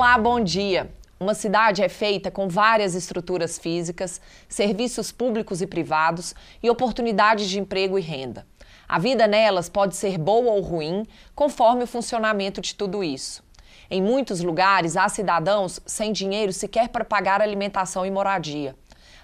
Olá, bom dia. Uma cidade é feita com várias estruturas físicas, serviços públicos e privados e oportunidades de emprego e renda. A vida nelas pode ser boa ou ruim, conforme o funcionamento de tudo isso. Em muitos lugares, há cidadãos sem dinheiro sequer para pagar alimentação e moradia.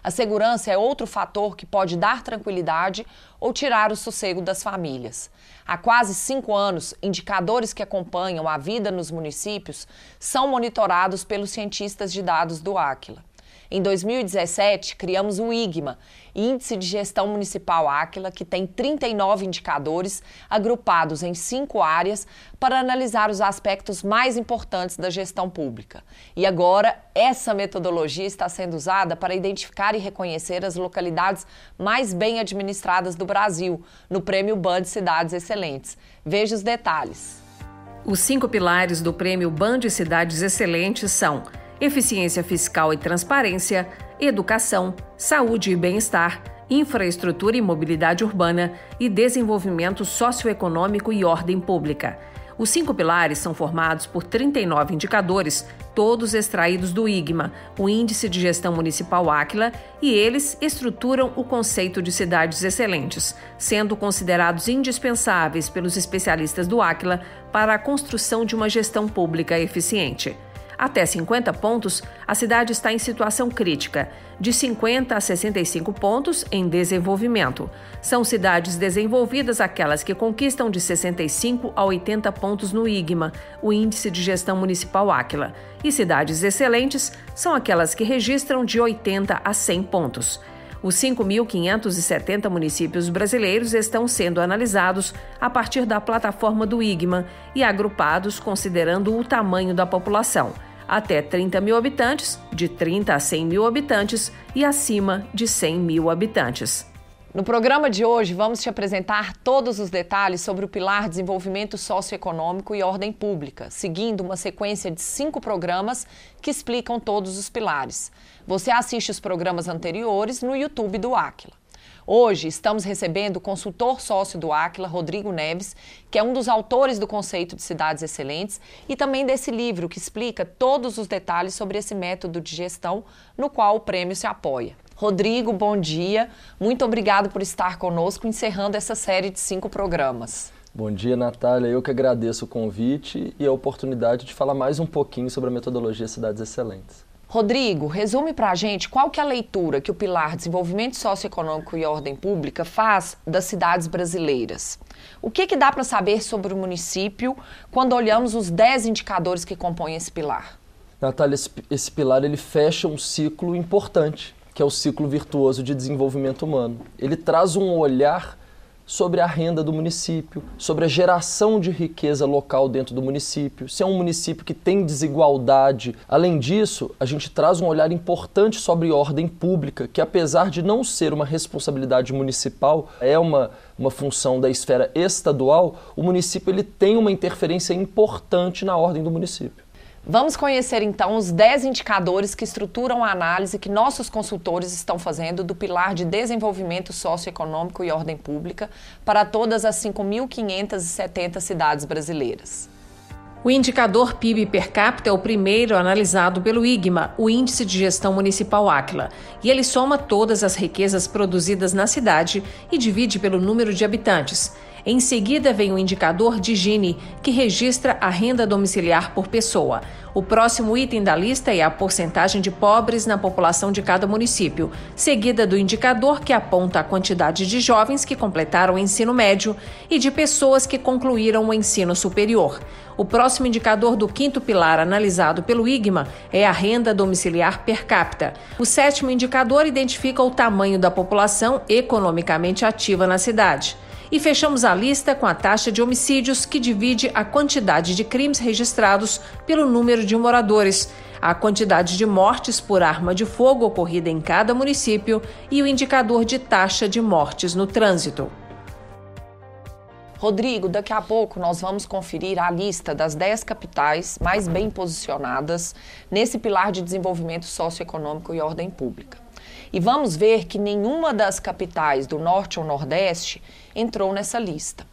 A segurança é outro fator que pode dar tranquilidade ou tirar o sossego das famílias. Há quase cinco anos, indicadores que acompanham a vida nos municípios são monitorados pelos cientistas de dados do Aquila. Em 2017, criamos o IGMA, Índice de Gestão Municipal Áquila, que tem 39 indicadores agrupados em cinco áreas para analisar os aspectos mais importantes da gestão pública. E agora, essa metodologia está sendo usada para identificar e reconhecer as localidades mais bem administradas do Brasil, no Prêmio Band Cidades Excelentes. Veja os detalhes. Os cinco pilares do Prêmio Band Cidades Excelentes são eficiência fiscal e transparência, educação, saúde e bem-estar, infraestrutura e mobilidade urbana e desenvolvimento socioeconômico e ordem pública. Os cinco pilares são formados por 39 indicadores, todos extraídos do IGMA, o Índice de Gestão Municipal Áquila, e eles estruturam o conceito de cidades excelentes, sendo considerados indispensáveis pelos especialistas do Áquila para a construção de uma gestão pública eficiente. Até 50 pontos, a cidade está em situação crítica, de 50 a 65 pontos em desenvolvimento. São cidades desenvolvidas aquelas que conquistam de 65 a 80 pontos no IGMA, o Índice de Gestão Municipal Áquila. E cidades excelentes são aquelas que registram de 80 a 100 pontos. Os 5.570 municípios brasileiros estão sendo analisados a partir da plataforma do IGMA e agrupados considerando o tamanho da população até 30 mil habitantes, de 30 a 100 mil habitantes e acima de 100 mil habitantes. No programa de hoje, vamos te apresentar todos os detalhes sobre o pilar Desenvolvimento Socioeconômico e Ordem Pública, seguindo uma sequência de cinco programas que explicam todos os pilares. Você assiste os programas anteriores no YouTube do Aquila. Hoje estamos recebendo o consultor sócio do Aquila, Rodrigo Neves, que é um dos autores do conceito de cidades excelentes e também desse livro que explica todos os detalhes sobre esse método de gestão no qual o prêmio se apoia. Rodrigo, bom dia. Muito obrigado por estar conosco encerrando essa série de cinco programas. Bom dia, Natália. Eu que agradeço o convite e a oportunidade de falar mais um pouquinho sobre a metodologia Cidades Excelentes. Rodrigo, resume para a gente qual que é a leitura que o pilar Desenvolvimento Socioeconômico e Ordem Pública faz das cidades brasileiras. O que, que dá para saber sobre o município quando olhamos os 10 indicadores que compõem esse pilar? Natália, esse, esse pilar ele fecha um ciclo importante, que é o ciclo virtuoso de desenvolvimento humano. Ele traz um olhar sobre a renda do município, sobre a geração de riqueza local dentro do município, se é um município que tem desigualdade. Além disso, a gente traz um olhar importante sobre ordem pública, que apesar de não ser uma responsabilidade municipal, é uma, uma função da esfera estadual, o município ele tem uma interferência importante na ordem do município. Vamos conhecer então os 10 indicadores que estruturam a análise que nossos consultores estão fazendo do pilar de desenvolvimento socioeconômico e ordem pública para todas as 5.570 cidades brasileiras. O indicador PIB per capita é o primeiro analisado pelo IGMA, o Índice de Gestão Municipal Áquila, e ele soma todas as riquezas produzidas na cidade e divide pelo número de habitantes. Em seguida vem o indicador de Gini, que registra a renda domiciliar por pessoa. O próximo item da lista é a porcentagem de pobres na população de cada município, seguida do indicador que aponta a quantidade de jovens que completaram o ensino médio e de pessoas que concluíram o ensino superior. O próximo indicador do quinto pilar analisado pelo IGMA é a renda domiciliar per capita. O sétimo indicador identifica o tamanho da população economicamente ativa na cidade. E fechamos a lista com a taxa de homicídios, que divide a quantidade de crimes registrados pelo número de moradores, a quantidade de mortes por arma de fogo ocorrida em cada município e o indicador de taxa de mortes no trânsito. Rodrigo, daqui a pouco nós vamos conferir a lista das 10 capitais mais bem posicionadas nesse pilar de desenvolvimento socioeconômico e ordem pública. E vamos ver que nenhuma das capitais do norte ou nordeste entrou nessa lista.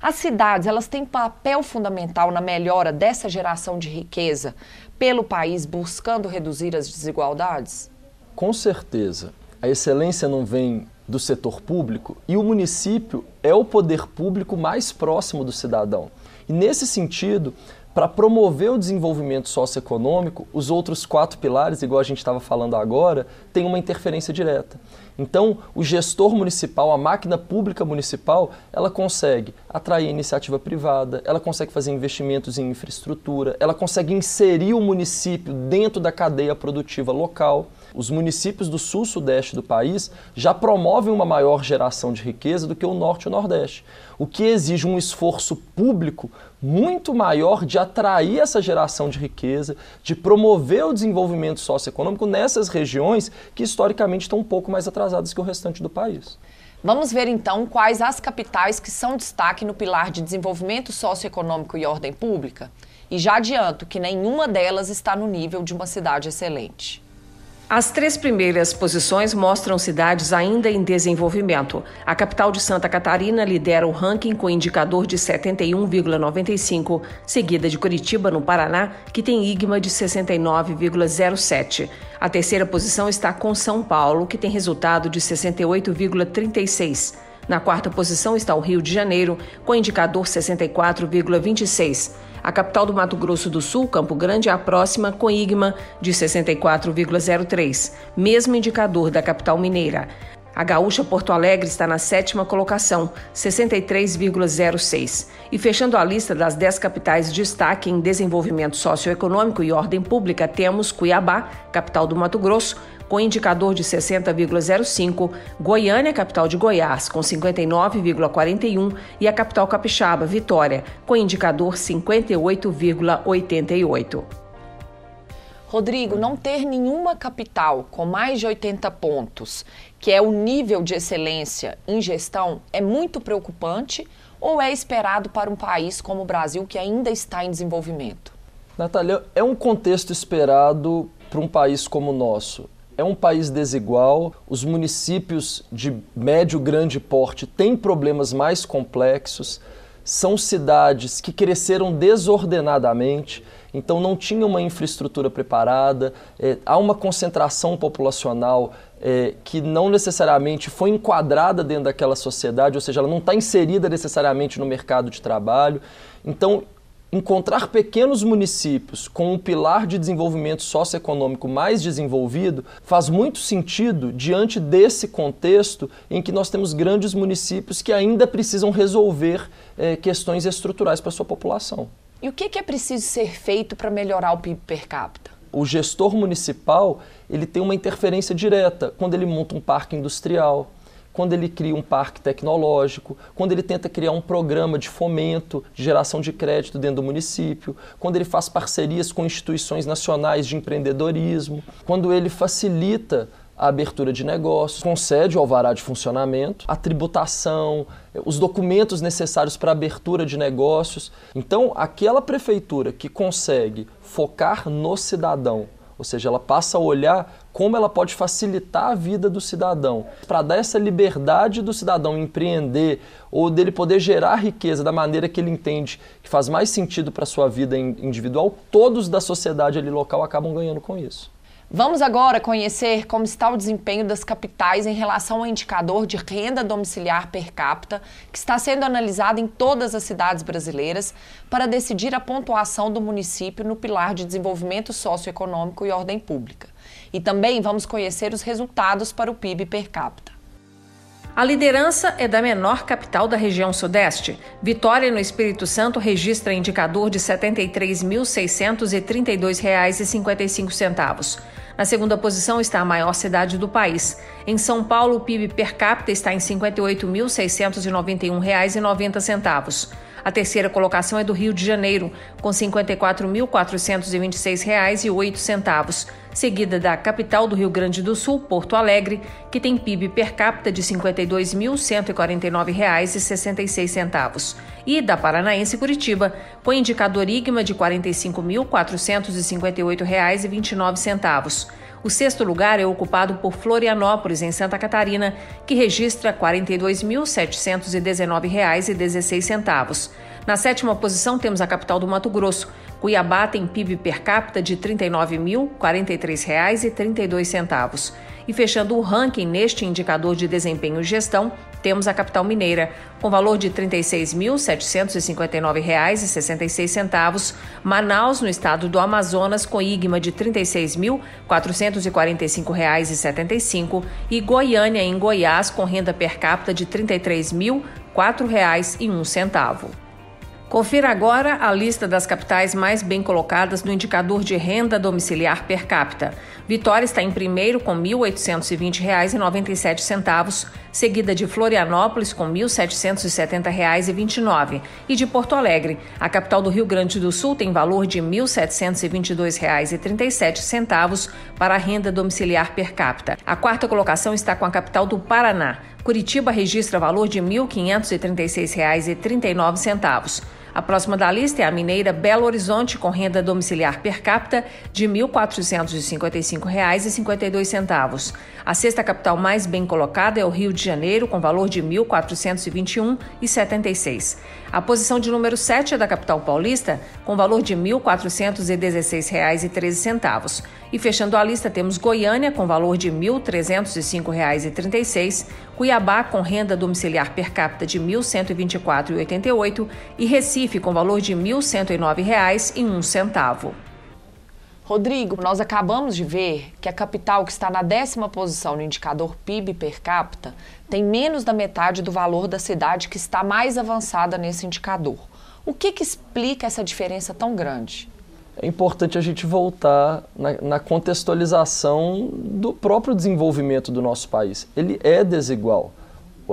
As cidades, elas têm papel fundamental na melhora dessa geração de riqueza pelo país buscando reduzir as desigualdades? Com certeza. A excelência não vem do setor público e o município é o poder público mais próximo do cidadão. E nesse sentido, para promover o desenvolvimento socioeconômico, os outros quatro pilares, igual a gente estava falando agora, têm uma interferência direta. Então, o gestor municipal, a máquina pública municipal, ela consegue atrair iniciativa privada, ela consegue fazer investimentos em infraestrutura, ela consegue inserir o município dentro da cadeia produtiva local. Os municípios do sul-sudeste do país já promovem uma maior geração de riqueza do que o norte e o nordeste, o que exige um esforço público muito maior de atrair essa geração de riqueza, de promover o desenvolvimento socioeconômico nessas regiões que historicamente estão um pouco mais atrasadas que o restante do país. Vamos ver então quais as capitais que são destaque no pilar de desenvolvimento socioeconômico e ordem pública. E já adianto que nenhuma delas está no nível de uma cidade excelente. As três primeiras posições mostram cidades ainda em desenvolvimento. A capital de Santa Catarina lidera o ranking com indicador de 71,95, seguida de Curitiba, no Paraná, que tem IGMA de 69,07. A terceira posição está com São Paulo, que tem resultado de 68,36. Na quarta posição está o Rio de Janeiro, com indicador 64,26. A capital do Mato Grosso do Sul, Campo Grande, é a próxima com IGMA de 64,03, mesmo indicador da capital mineira. A gaúcha Porto Alegre está na sétima colocação, 63,06. E fechando a lista das 10 capitais de destaque em desenvolvimento socioeconômico e ordem pública, temos Cuiabá, capital do Mato Grosso, com indicador de 60,05, Goiânia, capital de Goiás, com 59,41 e a capital capixaba, Vitória, com indicador 58,88. Rodrigo, não ter nenhuma capital com mais de 80 pontos, que é o nível de excelência em gestão, é muito preocupante ou é esperado para um país como o Brasil que ainda está em desenvolvimento? Natália, é um contexto esperado para um país como o nosso é um país desigual, os municípios de médio grande porte têm problemas mais complexos, são cidades que cresceram desordenadamente, então não tinham uma infraestrutura preparada, é, há uma concentração populacional é, que não necessariamente foi enquadrada dentro daquela sociedade, ou seja, ela não está inserida necessariamente no mercado de trabalho. Então, encontrar pequenos municípios com um pilar de desenvolvimento socioeconômico mais desenvolvido faz muito sentido diante desse contexto em que nós temos grandes municípios que ainda precisam resolver eh, questões estruturais para a sua população. E o que é preciso ser feito para melhorar o PIB per capita? O gestor municipal ele tem uma interferência direta quando ele monta um parque industrial, quando ele cria um parque tecnológico, quando ele tenta criar um programa de fomento, de geração de crédito dentro do município, quando ele faz parcerias com instituições nacionais de empreendedorismo, quando ele facilita a abertura de negócios, concede o alvará de funcionamento, a tributação, os documentos necessários para a abertura de negócios. Então, aquela prefeitura que consegue focar no cidadão, ou seja, ela passa a olhar como ela pode facilitar a vida do cidadão, para dar essa liberdade do cidadão empreender ou dele poder gerar riqueza da maneira que ele entende que faz mais sentido para a sua vida individual, todos da sociedade ali local acabam ganhando com isso. Vamos agora conhecer como está o desempenho das capitais em relação ao indicador de renda domiciliar per capita, que está sendo analisado em todas as cidades brasileiras para decidir a pontuação do município no pilar de desenvolvimento socioeconômico e ordem pública. E também vamos conhecer os resultados para o PIB per capita. A liderança é da menor capital da região Sudeste. Vitória, no Espírito Santo, registra indicador de R$ 73.632,55. Na segunda posição está a maior cidade do país. Em São Paulo, o PIB per capita está em R$ 58.691,90. A terceira colocação é do Rio de Janeiro, com R$ 54.426,08, seguida da capital do Rio Grande do Sul, Porto Alegre, que tem PIB per capita de R$ 52.149,66, e da Paranaense Curitiba, com indicador IGMA de R$ 45.458,29. O sexto lugar é ocupado por Florianópolis, em Santa Catarina, que registra R$ 42.719,16. Na sétima posição temos a capital do Mato Grosso. Cuiabá tem PIB per capita de R$ 39.043,32. E fechando o ranking neste indicador de desempenho e gestão, temos a capital mineira, com valor de R$ 36.759,66, Manaus, no estado do Amazonas, com IGMA de R$ 36.445,75 e Goiânia, em Goiás, com renda per capita de R$ 33.004,01. Confira agora a lista das capitais mais bem colocadas no indicador de renda domiciliar per capita. Vitória está em primeiro com R$ 1.820,97, seguida de Florianópolis com R$ 1.770,29 e de Porto Alegre. A capital do Rio Grande do Sul tem valor de R$ 1.722,37 para a renda domiciliar per capita. A quarta colocação está com a capital do Paraná. Curitiba registra valor de R$ 1.536,39. A próxima da lista é a mineira Belo Horizonte, com renda domiciliar per capita de R$ 1.455,52. A sexta capital mais bem colocada é o Rio de Janeiro, com valor de R$ 1.421,76. A posição de número 7 é da capital paulista, com valor de R$ 1.416,13. E fechando a lista, temos Goiânia, com valor de R$ 1.305,36, Cuiabá, com renda domiciliar per capita de R$ 1.124,88 e Recife, com valor de R$ 1.109,01. Rodrigo, nós acabamos de ver que a capital que está na décima posição no indicador PIB per capita tem menos da metade do valor da cidade que está mais avançada nesse indicador. O que, que explica essa diferença tão grande? É importante a gente voltar na, na contextualização do próprio desenvolvimento do nosso país. Ele é desigual.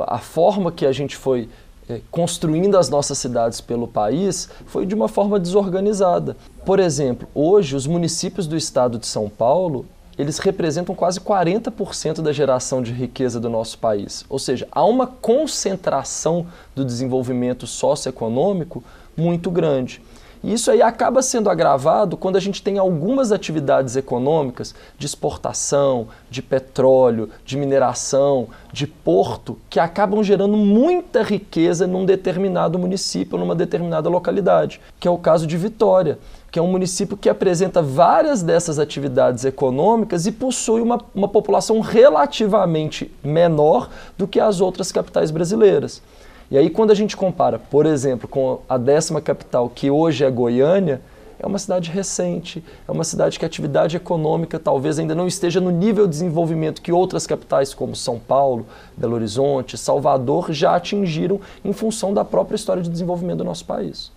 A forma que a gente foi é, construindo as nossas cidades pelo país foi de uma forma desorganizada. Por exemplo, hoje os municípios do estado de São Paulo eles representam quase 40% da geração de riqueza do nosso país. Ou seja, há uma concentração do desenvolvimento socioeconômico muito grande. E isso aí acaba sendo agravado quando a gente tem algumas atividades econômicas de exportação, de petróleo, de mineração, de porto, que acabam gerando muita riqueza num determinado município, numa determinada localidade, que é o caso de Vitória que é um município que apresenta várias dessas atividades econômicas e possui uma, uma população relativamente menor do que as outras capitais brasileiras. E aí, quando a gente compara, por exemplo, com a décima capital, que hoje é Goiânia, é uma cidade recente, é uma cidade que a atividade econômica talvez ainda não esteja no nível de desenvolvimento que outras capitais, como São Paulo, Belo Horizonte, Salvador, já atingiram em função da própria história de desenvolvimento do nosso país.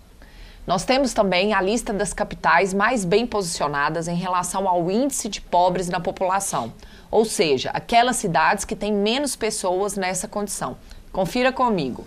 Nós temos também a lista das capitais mais bem posicionadas em relação ao índice de pobres na população, ou seja, aquelas cidades que têm menos pessoas nessa condição. Confira comigo.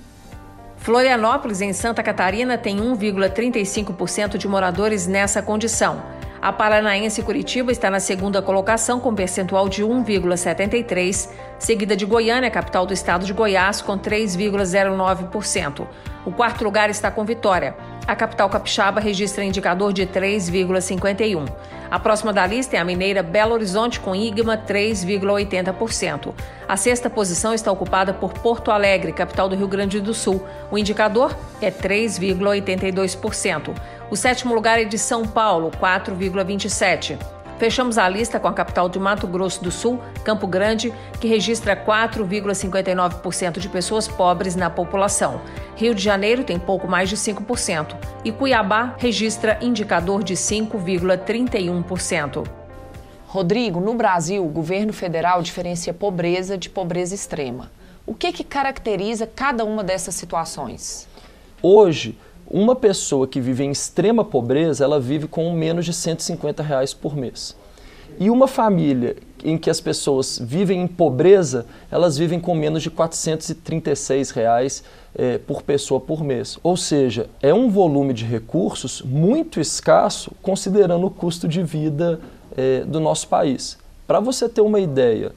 Florianópolis, em Santa Catarina, tem 1,35% de moradores nessa condição. A paranaense Curitiba está na segunda colocação com percentual de 1,73, seguida de Goiânia, capital do estado de Goiás, com 3,09%. O quarto lugar está com Vitória. A capital capixaba registra indicador de 3,51. A próxima da lista é a mineira Belo Horizonte com IGMA 3,80%. A sexta posição está ocupada por Porto Alegre, capital do Rio Grande do Sul. O indicador é 3,82%. O sétimo lugar é de São Paulo, 4,27%. Fechamos a lista com a capital de Mato Grosso do Sul, Campo Grande, que registra 4,59% de pessoas pobres na população. Rio de Janeiro tem pouco mais de 5% e Cuiabá registra indicador de 5,31%. Rodrigo, no Brasil, o governo federal diferencia pobreza de pobreza extrema. O que, que caracteriza cada uma dessas situações? Hoje, uma pessoa que vive em extrema pobreza, ela vive com menos de 150 reais por mês. E uma família em que as pessoas vivem em pobreza, elas vivem com menos de 436 reais é, por pessoa por mês. Ou seja, é um volume de recursos muito escasso considerando o custo de vida é, do nosso país. Para você ter uma ideia,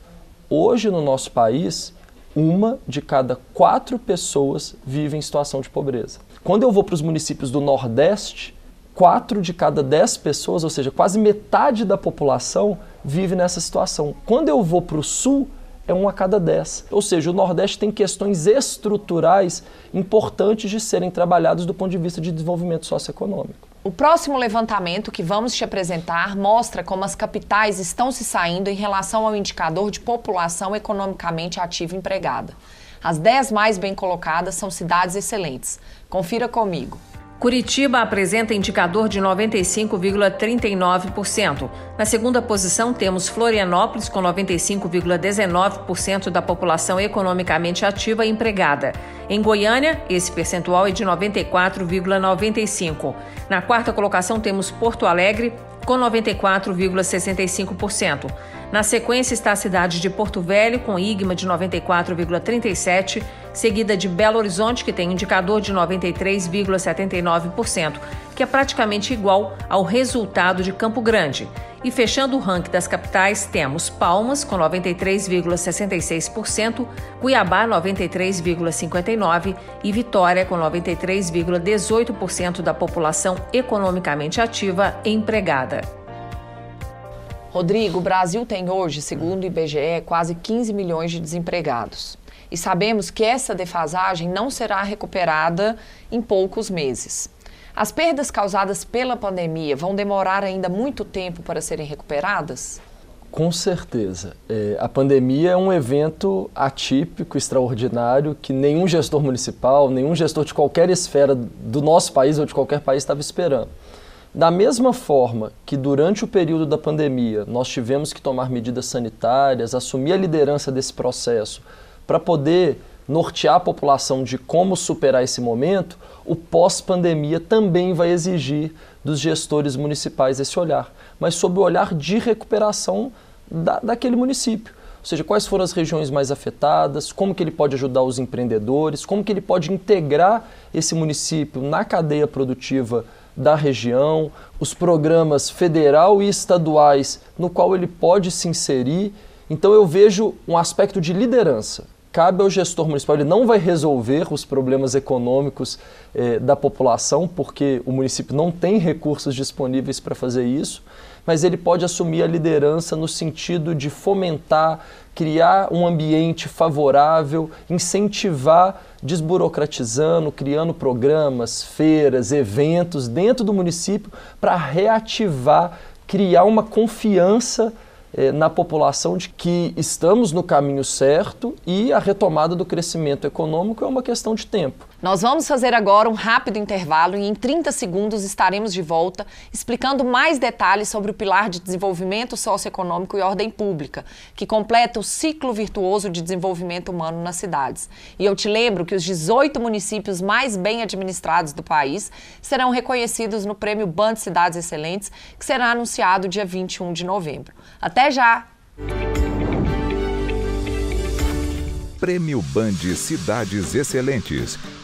hoje no nosso país, uma de cada quatro pessoas vive em situação de pobreza. Quando eu vou para os municípios do Nordeste, quatro de cada dez pessoas, ou seja, quase metade da população, vive nessa situação. Quando eu vou para o sul, é um a cada dez. Ou seja, o Nordeste tem questões estruturais importantes de serem trabalhadas do ponto de vista de desenvolvimento socioeconômico. O próximo levantamento que vamos te apresentar mostra como as capitais estão se saindo em relação ao indicador de população economicamente ativa empregada. As 10 mais bem colocadas são cidades excelentes. Confira comigo. Curitiba apresenta indicador de 95,39%. Na segunda posição, temos Florianópolis, com 95,19% da população economicamente ativa e empregada. Em Goiânia, esse percentual é de 94,95%. Na quarta colocação, temos Porto Alegre, com 94,65%. Na sequência está a cidade de Porto Velho, com IGMA de 94,37%, seguida de Belo Horizonte, que tem indicador de 93,79%, que é praticamente igual ao resultado de Campo Grande. E fechando o ranking das capitais, temos Palmas, com 93,66%, Cuiabá, 93,59% e Vitória, com 93,18% da população economicamente ativa empregada. Rodrigo, o Brasil tem hoje, segundo o IBGE, quase 15 milhões de desempregados. E sabemos que essa defasagem não será recuperada em poucos meses. As perdas causadas pela pandemia vão demorar ainda muito tempo para serem recuperadas? Com certeza. É, a pandemia é um evento atípico, extraordinário, que nenhum gestor municipal, nenhum gestor de qualquer esfera do nosso país ou de qualquer país estava esperando. Da mesma forma que durante o período da pandemia nós tivemos que tomar medidas sanitárias, assumir a liderança desse processo para poder nortear a população de como superar esse momento, o pós-pandemia também vai exigir dos gestores municipais esse olhar, mas sob o olhar de recuperação da, daquele município. Ou seja, quais foram as regiões mais afetadas, como que ele pode ajudar os empreendedores, como que ele pode integrar esse município na cadeia produtiva da região, os programas federal e estaduais no qual ele pode se inserir. Então eu vejo um aspecto de liderança. Cabe ao gestor municipal, ele não vai resolver os problemas econômicos eh, da população, porque o município não tem recursos disponíveis para fazer isso, mas ele pode assumir a liderança no sentido de fomentar, criar um ambiente favorável, incentivar, desburocratizando, criando programas, feiras, eventos dentro do município para reativar, criar uma confiança na população de que estamos no caminho certo e a retomada do crescimento econômico é uma questão de tempo. Nós vamos fazer agora um rápido intervalo e em 30 segundos estaremos de volta explicando mais detalhes sobre o pilar de desenvolvimento socioeconômico e ordem pública, que completa o ciclo virtuoso de desenvolvimento humano nas cidades. E eu te lembro que os 18 municípios mais bem administrados do país serão reconhecidos no Prêmio Band Cidades Excelentes, que será anunciado dia 21 de novembro. Até já! Prêmio Band Cidades Excelentes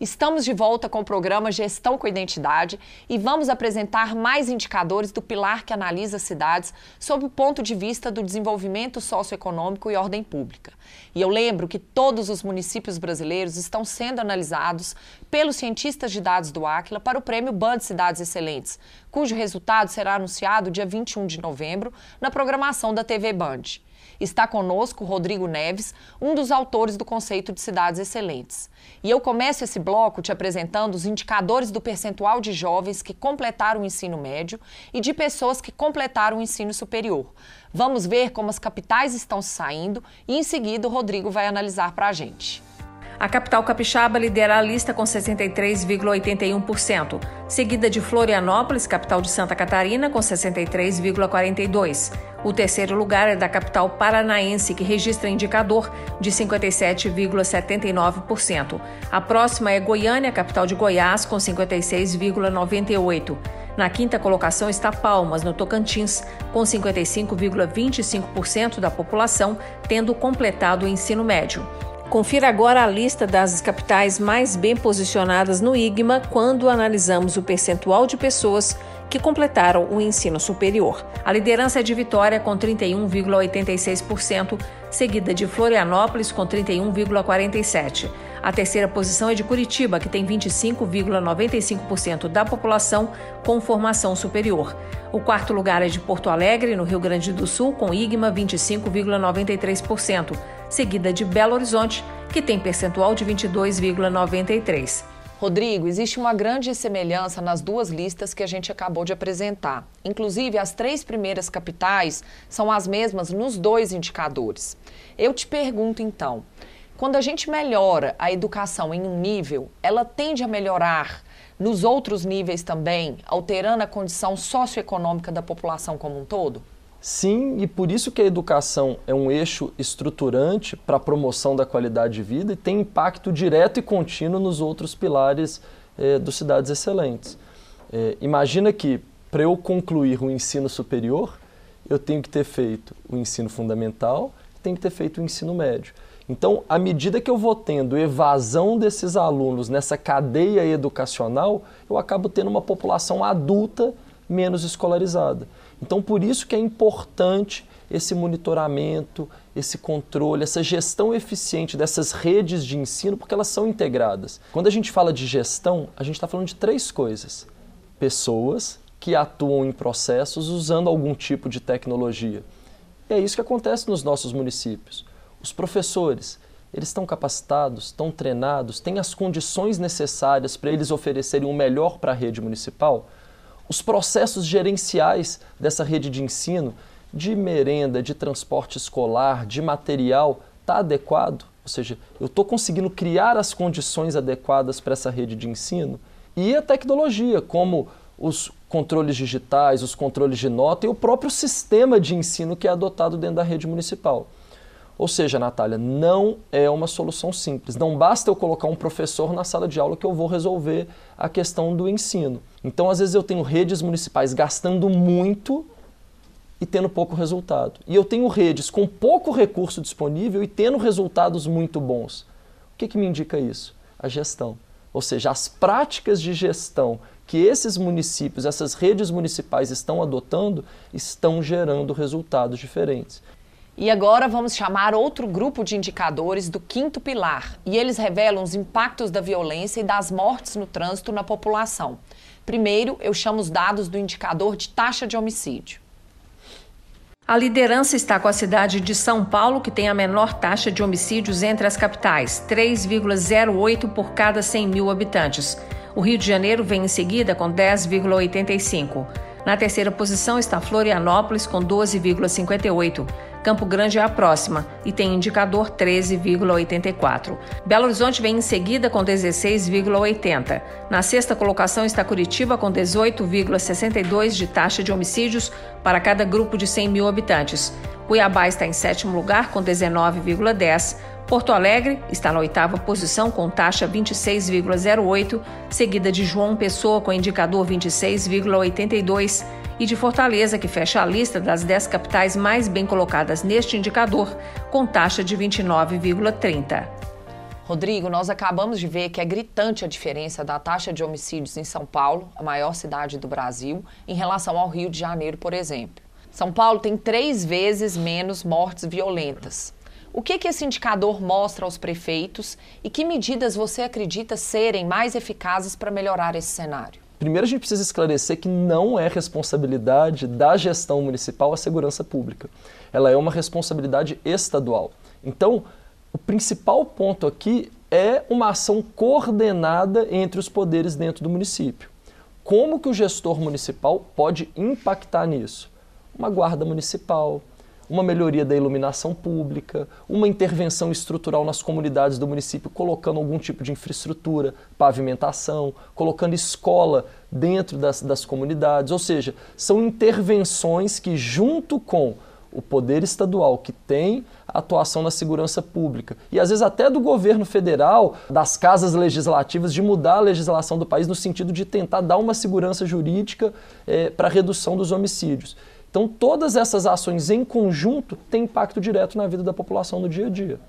Estamos de volta com o programa Gestão com Identidade e vamos apresentar mais indicadores do pilar que analisa cidades sob o ponto de vista do desenvolvimento socioeconômico e ordem pública. E eu lembro que todos os municípios brasileiros estão sendo analisados pelos cientistas de dados do Aquila para o prêmio Band Cidades Excelentes, cujo resultado será anunciado dia 21 de novembro na programação da TV Band. Está conosco Rodrigo Neves, um dos autores do conceito de cidades excelentes. E eu começo esse bloco te apresentando os indicadores do percentual de jovens que completaram o ensino médio e de pessoas que completaram o ensino superior. Vamos ver como as capitais estão saindo e em seguida o Rodrigo vai analisar para a gente. A capital capixaba lidera a lista com 63,81%, seguida de Florianópolis, capital de Santa Catarina, com 63,42%. O terceiro lugar é da capital paranaense, que registra indicador de 57,79%. A próxima é Goiânia, capital de Goiás, com 56,98%. Na quinta colocação está Palmas, no Tocantins, com 55,25% da população tendo completado o ensino médio. Confira agora a lista das capitais mais bem posicionadas no IGMA quando analisamos o percentual de pessoas que completaram o ensino superior. A liderança é de Vitória, com 31,86%, seguida de Florianópolis, com 31,47%. A terceira posição é de Curitiba, que tem 25,95% da população com formação superior. O quarto lugar é de Porto Alegre, no Rio Grande do Sul, com IGMA 25,93%, seguida de Belo Horizonte, que tem percentual de 22,93%. Rodrigo, existe uma grande semelhança nas duas listas que a gente acabou de apresentar. Inclusive, as três primeiras capitais são as mesmas nos dois indicadores. Eu te pergunto então, quando a gente melhora a educação em um nível, ela tende a melhorar nos outros níveis também, alterando a condição socioeconômica da população como um todo? Sim, e por isso que a educação é um eixo estruturante para a promoção da qualidade de vida e tem impacto direto e contínuo nos outros pilares eh, dos Cidades Excelentes. Eh, imagina que para eu concluir o ensino superior, eu tenho que ter feito o ensino fundamental, tenho que ter feito o ensino médio. Então, à medida que eu vou tendo evasão desses alunos nessa cadeia educacional, eu acabo tendo uma população adulta menos escolarizada. Então, por isso que é importante esse monitoramento, esse controle, essa gestão eficiente dessas redes de ensino, porque elas são integradas. Quando a gente fala de gestão, a gente está falando de três coisas: pessoas que atuam em processos usando algum tipo de tecnologia. E é isso que acontece nos nossos municípios. Os professores, eles estão capacitados, estão treinados, têm as condições necessárias para eles oferecerem o melhor para a rede municipal? Os processos gerenciais dessa rede de ensino, de merenda, de transporte escolar, de material, está adequado? Ou seja, eu estou conseguindo criar as condições adequadas para essa rede de ensino? E a tecnologia, como os controles digitais, os controles de nota e o próprio sistema de ensino que é adotado dentro da rede municipal. Ou seja, Natália, não é uma solução simples. Não basta eu colocar um professor na sala de aula que eu vou resolver a questão do ensino. Então, às vezes, eu tenho redes municipais gastando muito e tendo pouco resultado. E eu tenho redes com pouco recurso disponível e tendo resultados muito bons. O que, que me indica isso? A gestão. Ou seja, as práticas de gestão que esses municípios, essas redes municipais estão adotando, estão gerando resultados diferentes. E agora vamos chamar outro grupo de indicadores do quinto pilar, e eles revelam os impactos da violência e das mortes no trânsito na população. Primeiro, eu chamo os dados do indicador de taxa de homicídio. A liderança está com a cidade de São Paulo, que tem a menor taxa de homicídios entre as capitais, 3,08 por cada 100 mil habitantes. O Rio de Janeiro vem em seguida com 10,85. Na terceira posição está Florianópolis com 12,58. Campo Grande é a próxima e tem indicador 13,84. Belo Horizonte vem em seguida com 16,80. Na sexta colocação está Curitiba com 18,62 de taxa de homicídios para cada grupo de 100 mil habitantes. Cuiabá está em sétimo lugar com 19,10. Porto Alegre está na oitava posição com taxa 26,08, seguida de João Pessoa com indicador 26,82 e de Fortaleza, que fecha a lista das 10 capitais mais bem colocadas neste indicador, com taxa de 29,30. Rodrigo, nós acabamos de ver que é gritante a diferença da taxa de homicídios em São Paulo, a maior cidade do Brasil, em relação ao Rio de Janeiro, por exemplo. São Paulo tem três vezes menos mortes violentas. O que, que esse indicador mostra aos prefeitos e que medidas você acredita serem mais eficazes para melhorar esse cenário? Primeiro, a gente precisa esclarecer que não é responsabilidade da gestão municipal a segurança pública. Ela é uma responsabilidade estadual. Então, o principal ponto aqui é uma ação coordenada entre os poderes dentro do município. Como que o gestor municipal pode impactar nisso? Uma guarda municipal, uma melhoria da iluminação pública, uma intervenção estrutural nas comunidades do município, colocando algum tipo de infraestrutura, pavimentação, colocando escola dentro das, das comunidades. Ou seja, são intervenções que, junto com o poder estadual que tem atuação na segurança pública e às vezes até do governo federal, das casas legislativas, de mudar a legislação do país no sentido de tentar dar uma segurança jurídica é, para a redução dos homicídios. Então, todas essas ações em conjunto têm impacto direto na vida da população no dia a dia.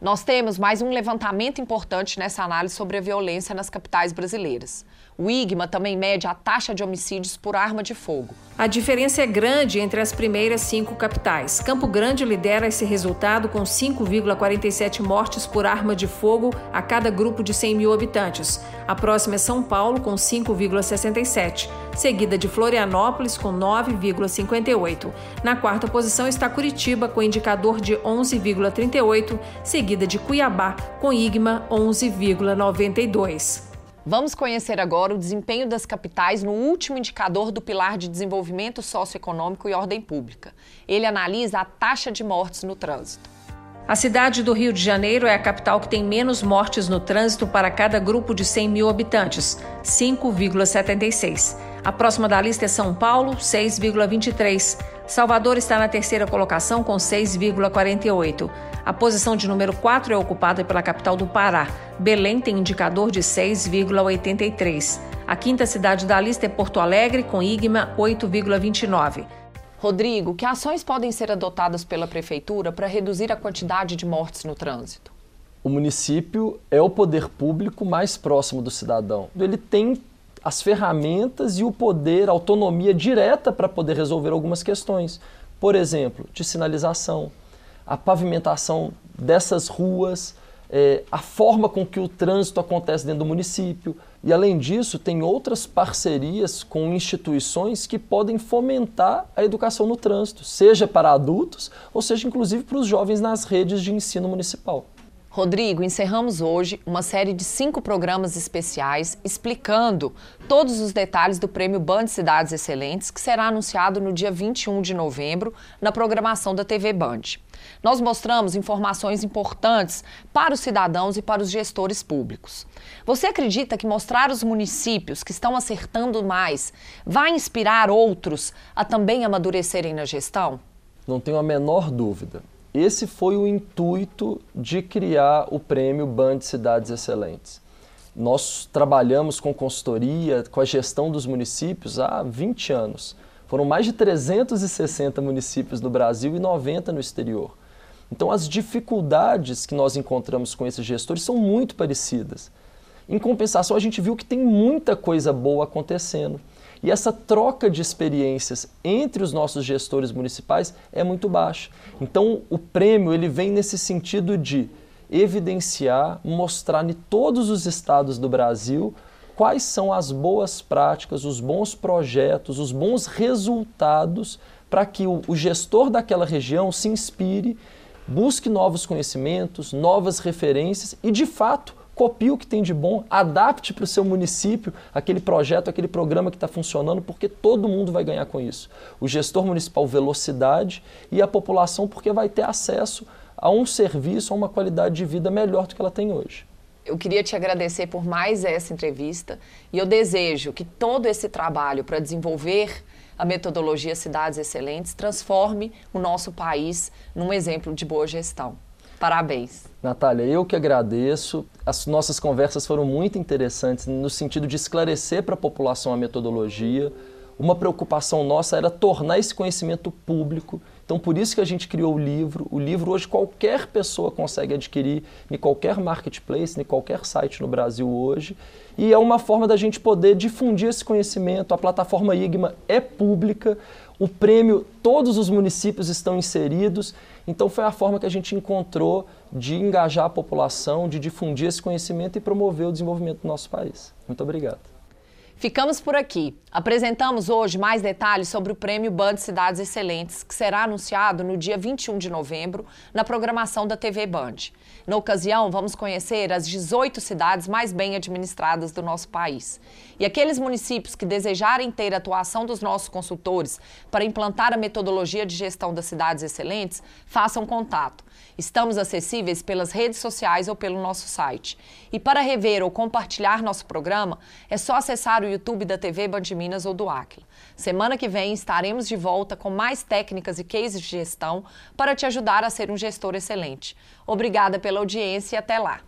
Nós temos mais um levantamento importante nessa análise sobre a violência nas capitais brasileiras. O IGMA também mede a taxa de homicídios por arma de fogo. A diferença é grande entre as primeiras cinco capitais. Campo Grande lidera esse resultado com 5,47 mortes por arma de fogo a cada grupo de 100 mil habitantes. A próxima é São Paulo, com 5,67, seguida de Florianópolis, com 9,58. Na quarta posição está Curitiba, com indicador de 11,38, seguida de Cuiabá, com IGMA 11,92. Vamos conhecer agora o desempenho das capitais no último indicador do pilar de desenvolvimento socioeconômico e ordem pública. Ele analisa a taxa de mortes no trânsito. A cidade do Rio de Janeiro é a capital que tem menos mortes no trânsito para cada grupo de 100 mil habitantes, 5,76. A próxima da lista é São Paulo, 6,23. Salvador está na terceira colocação com 6,48. A posição de número 4 é ocupada pela capital do Pará. Belém tem indicador de 6,83. A quinta cidade da lista é Porto Alegre, com IGMA 8,29. Rodrigo, que ações podem ser adotadas pela Prefeitura para reduzir a quantidade de mortes no trânsito? O município é o poder público mais próximo do cidadão. Ele tem as ferramentas e o poder, a autonomia direta para poder resolver algumas questões. Por exemplo, de sinalização, a pavimentação dessas ruas, é, a forma com que o trânsito acontece dentro do município. E além disso, tem outras parcerias com instituições que podem fomentar a educação no trânsito, seja para adultos ou seja inclusive para os jovens nas redes de ensino municipal. Rodrigo, encerramos hoje uma série de cinco programas especiais explicando todos os detalhes do Prêmio Band Cidades Excelentes, que será anunciado no dia 21 de novembro na programação da TV Band. Nós mostramos informações importantes para os cidadãos e para os gestores públicos. Você acredita que mostrar os municípios que estão acertando mais vai inspirar outros a também amadurecerem na gestão? Não tenho a menor dúvida. Esse foi o intuito de criar o prêmio Band Cidades Excelentes. Nós trabalhamos com consultoria, com a gestão dos municípios há 20 anos. Foram mais de 360 municípios no Brasil e 90 no exterior. Então, as dificuldades que nós encontramos com esses gestores são muito parecidas. Em compensação, a gente viu que tem muita coisa boa acontecendo. E essa troca de experiências entre os nossos gestores municipais é muito baixa. Então, o prêmio ele vem nesse sentido de evidenciar, mostrar em todos os estados do Brasil quais são as boas práticas, os bons projetos, os bons resultados para que o, o gestor daquela região se inspire, busque novos conhecimentos, novas referências e, de fato, copie o que tem de bom, adapte para o seu município aquele projeto, aquele programa que está funcionando, porque todo mundo vai ganhar com isso. O gestor municipal, velocidade, e a população, porque vai ter acesso a um serviço, a uma qualidade de vida melhor do que ela tem hoje eu queria te agradecer por mais essa entrevista e eu desejo que todo esse trabalho para desenvolver a metodologia Cidades Excelentes transforme o nosso país num exemplo de boa gestão. Parabéns. Natália, eu que agradeço. As nossas conversas foram muito interessantes no sentido de esclarecer para a população a metodologia. Uma preocupação nossa era tornar esse conhecimento público então, por isso que a gente criou o livro. O livro hoje qualquer pessoa consegue adquirir em qualquer marketplace, em qualquer site no Brasil hoje. E é uma forma da gente poder difundir esse conhecimento. A plataforma IGMA é pública, o prêmio, todos os municípios estão inseridos. Então, foi a forma que a gente encontrou de engajar a população, de difundir esse conhecimento e promover o desenvolvimento do nosso país. Muito obrigado. Ficamos por aqui. Apresentamos hoje mais detalhes sobre o Prêmio Band Cidades Excelentes, que será anunciado no dia 21 de novembro na programação da TV Band. Na ocasião, vamos conhecer as 18 cidades mais bem administradas do nosso país. E aqueles municípios que desejarem ter a atuação dos nossos consultores para implantar a metodologia de gestão das cidades excelentes, façam contato. Estamos acessíveis pelas redes sociais ou pelo nosso site. E para rever ou compartilhar nosso programa, é só acessar o YouTube da TV Band Minas ou do Aquila. Semana que vem estaremos de volta com mais técnicas e cases de gestão para te ajudar a ser um gestor excelente. Obrigada pela audiência e até lá.